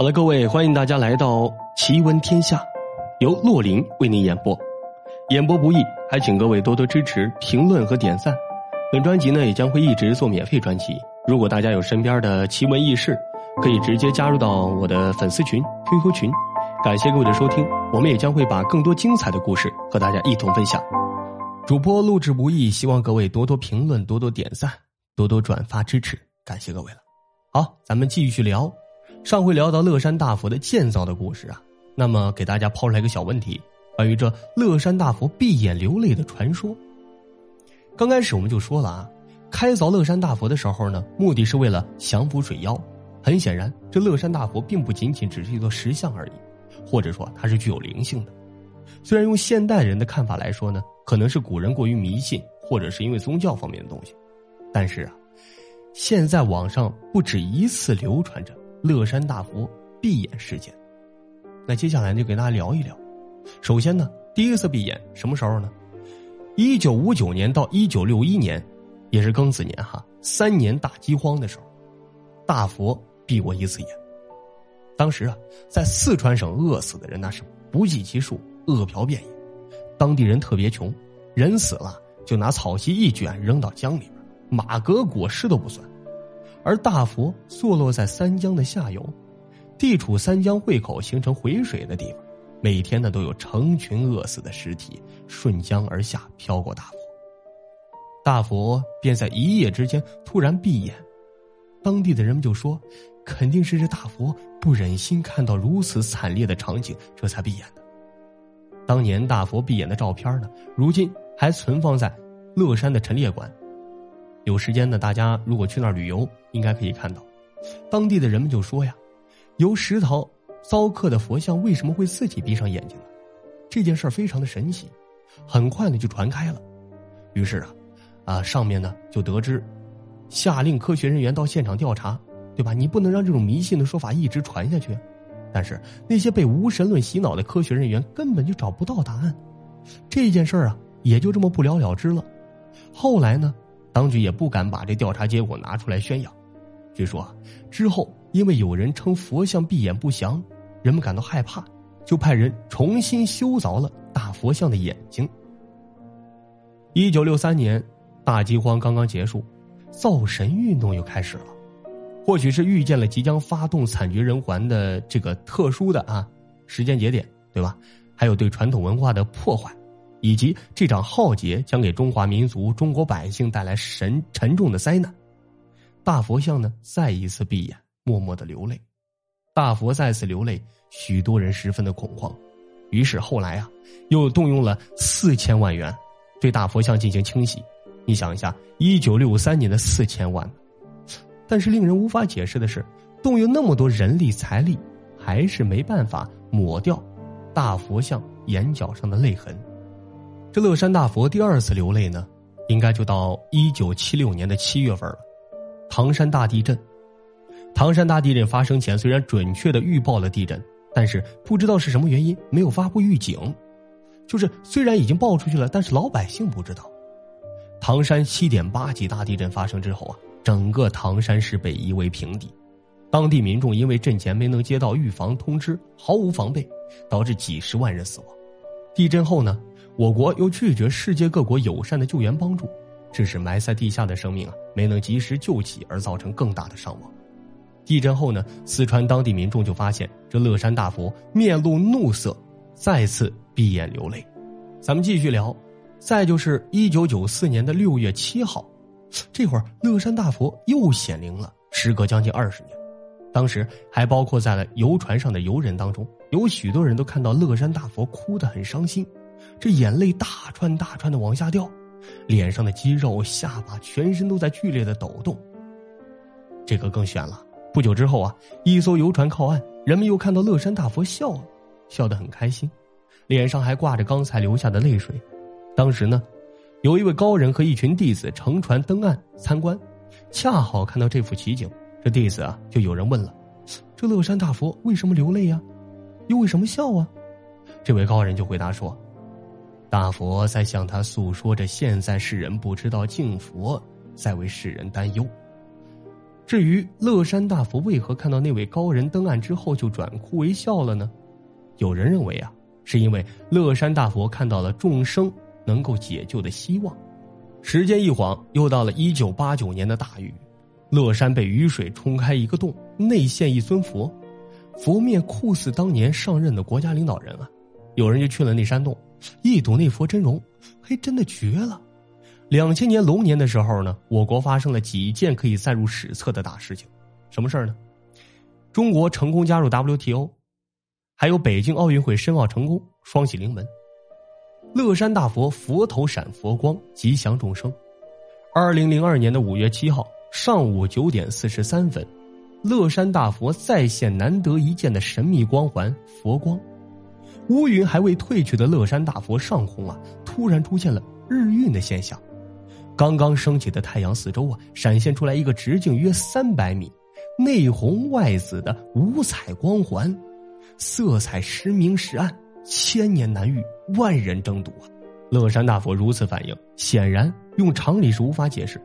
好了，各位，欢迎大家来到《奇闻天下》，由洛林为您演播。演播不易，还请各位多多支持、评论和点赞。本专辑呢也将会一直做免费专辑。如果大家有身边的奇闻异事，可以直接加入到我的粉丝群、QQ 群。感谢各位的收听，我们也将会把更多精彩的故事和大家一同分享。主播录制不易，希望各位多多评论、多多点赞、多多转发支持，感谢各位了。好，咱们继续聊。上回聊到乐山大佛的建造的故事啊，那么给大家抛出来一个小问题，关于这乐山大佛闭眼流泪的传说。刚开始我们就说了啊，开凿乐山大佛的时候呢，目的是为了降服水妖。很显然，这乐山大佛并不仅仅只是一座石像而已，或者说它是具有灵性的。虽然用现代人的看法来说呢，可能是古人过于迷信，或者是因为宗教方面的东西，但是啊，现在网上不止一次流传着。乐山大佛闭眼事件，那接下来就给大家聊一聊。首先呢，第一次闭眼什么时候呢？一九五九年到一九六一年，也是庚子年哈，三年大饥荒的时候，大佛闭过一次眼。当时啊，在四川省饿死的人那是不计其数，饿殍遍野。当地人特别穷，人死了就拿草席一卷扔到江里边，马革裹尸都不算。而大佛坐落在三江的下游，地处三江汇口形成回水的地方，每天呢都有成群饿死的尸体顺江而下飘过大佛。大佛便在一夜之间突然闭眼，当地的人们就说，肯定是这大佛不忍心看到如此惨烈的场景，这才闭眼的。当年大佛闭眼的照片呢，如今还存放在乐山的陈列馆。有时间呢，大家如果去那儿旅游，应该可以看到，当地的人们就说呀，由石头凿刻的佛像为什么会自己闭上眼睛呢？这件事儿非常的神奇，很快呢就传开了。于是啊，啊上面呢就得知，下令科学人员到现场调查，对吧？你不能让这种迷信的说法一直传下去。但是那些被无神论洗脑的科学人员根本就找不到答案，这件事儿啊也就这么不了了之了。后来呢？当局也不敢把这调查结果拿出来宣扬。据说之后，因为有人称佛像闭眼不祥，人们感到害怕，就派人重新修凿了大佛像的眼睛。一九六三年，大饥荒刚刚结束，造神运动又开始了。或许是预见了即将发动惨绝人寰的这个特殊的啊时间节点，对吧？还有对传统文化的破坏。以及这场浩劫将给中华民族、中国百姓带来神沉重的灾难，大佛像呢再一次闭眼，默默的流泪。大佛再次流泪，许多人十分的恐慌。于是后来啊，又动用了四千万元，对大佛像进行清洗。你想一下，一九六三年的四千万，但是令人无法解释的是，动用那么多人力财力，还是没办法抹掉大佛像眼角上的泪痕。这乐山大佛第二次流泪呢，应该就到一九七六年的七月份了。唐山大地震，唐山大地震发生前，虽然准确的预报了地震，但是不知道是什么原因没有发布预警。就是虽然已经报出去了，但是老百姓不知道。唐山七点八级大地震发生之后啊，整个唐山市被夷为平地，当地民众因为震前没能接到预防通知，毫无防备，导致几十万人死亡。地震后呢？我国又拒绝世界各国友善的救援帮助，致使埋在地下的生命啊没能及时救起，而造成更大的伤亡。地震后呢，四川当地民众就发现这乐山大佛面露怒色，再次闭眼流泪。咱们继续聊，再就是一九九四年的六月七号，这会儿乐山大佛又显灵了。时隔将近二十年，当时还包括在了游船上的游人当中，有许多人都看到乐山大佛哭得很伤心。这眼泪大串大串的往下掉，脸上的肌肉、下巴、全身都在剧烈的抖动。这个更悬了。不久之后啊，一艘游船靠岸，人们又看到乐山大佛笑了，笑得很开心，脸上还挂着刚才流下的泪水。当时呢，有一位高人和一群弟子乘船登岸参观，恰好看到这幅奇景。这弟子啊，就有人问了：“这乐山大佛为什么流泪呀？又为什么笑啊？”这位高人就回答说。大佛在向他诉说着现在世人不知道敬佛，在为世人担忧。至于乐山大佛为何看到那位高人登岸之后就转哭为笑了呢？有人认为啊，是因为乐山大佛看到了众生能够解救的希望。时间一晃，又到了一九八九年的大雨，乐山被雨水冲开一个洞，内现一尊佛，佛面酷似当年上任的国家领导人啊！有人就去了那山洞，一睹那佛真容，嘿，真的绝了！两千年龙年的时候呢，我国发生了几件可以载入史册的大事情，什么事儿呢？中国成功加入 WTO，还有北京奥运会申奥成功，双喜临门。乐山大佛佛头闪佛光，吉祥众生。二零零二年的五月七号上午九点四十三分，乐山大佛再现难得一见的神秘光环佛光。乌云还未退去的乐山大佛上空啊，突然出现了日晕的现象。刚刚升起的太阳四周啊，闪现出来一个直径约三百米、内红外紫的五彩光环，色彩时明时暗。千年难遇，万人争夺。乐山大佛如此反应，显然用常理是无法解释。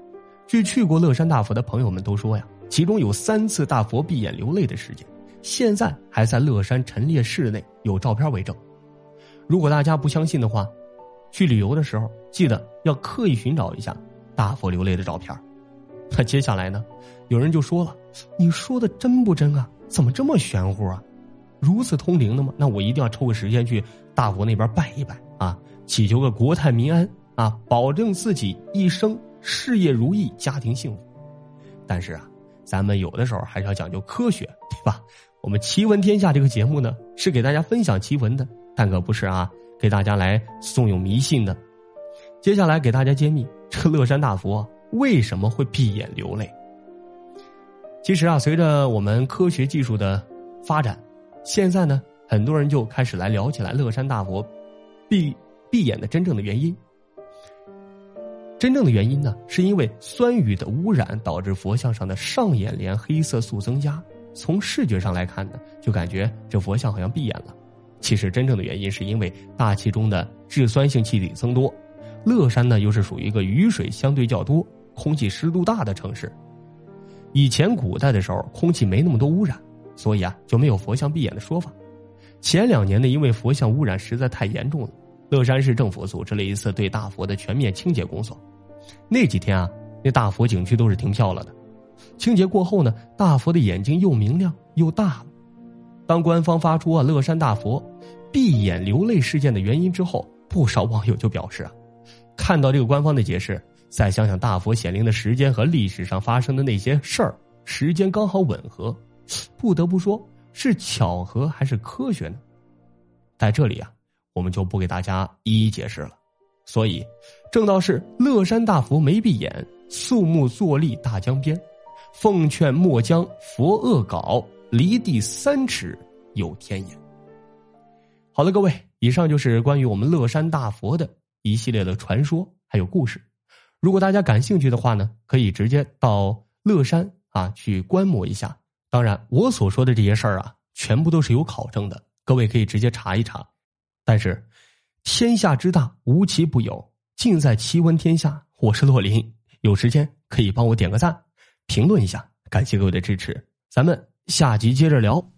据去过乐山大佛的朋友们都说呀，其中有三次大佛闭眼流泪的事件，现在还在乐山陈列室内，有照片为证。如果大家不相信的话，去旅游的时候记得要刻意寻找一下大佛流泪的照片。那接下来呢，有人就说了：“你说的真不真啊？怎么这么玄乎啊？”如此通灵的吗？那我一定要抽个时间去大佛那边拜一拜啊，祈求个国泰民安啊，保证自己一生事业如意，家庭幸福。但是啊，咱们有的时候还是要讲究科学，对吧？我们奇闻天下这个节目呢，是给大家分享奇闻的，但可不是啊，给大家来怂恿迷信的。接下来给大家揭秘这乐山大佛为什么会闭眼流泪。其实啊，随着我们科学技术的发展。现在呢，很多人就开始来聊起来乐山大佛闭闭眼的真正的原因。真正的原因呢，是因为酸雨的污染导致佛像上的上眼帘黑色素增加。从视觉上来看呢，就感觉这佛像好像闭眼了。其实真正的原因是因为大气中的质酸性气体增多。乐山呢，又是属于一个雨水相对较多、空气湿度大的城市。以前古代的时候，空气没那么多污染。所以啊，就没有佛像闭眼的说法。前两年呢，因为佛像污染实在太严重了，乐山市政府组织了一次对大佛的全面清洁工作。那几天啊，那大佛景区都是停票了的。清洁过后呢，大佛的眼睛又明亮又大了。当官方发出啊乐山大佛闭眼流泪事件的原因之后，不少网友就表示啊，看到这个官方的解释，再想想大佛显灵的时间和历史上发生的那些事儿，时间刚好吻合。不得不说，是巧合还是科学呢？在这里啊，我们就不给大家一一解释了。所以，正道是乐山大佛没闭眼，肃穆坐立大江边，奉劝莫将佛恶搞，离地三尺有天眼。好了，各位，以上就是关于我们乐山大佛的一系列的传说还有故事。如果大家感兴趣的话呢，可以直接到乐山啊去观摩一下。当然，我所说的这些事儿啊，全部都是有考证的，各位可以直接查一查。但是，天下之大，无奇不有，尽在奇闻天下。我是洛林，有时间可以帮我点个赞，评论一下，感谢各位的支持。咱们下集接着聊。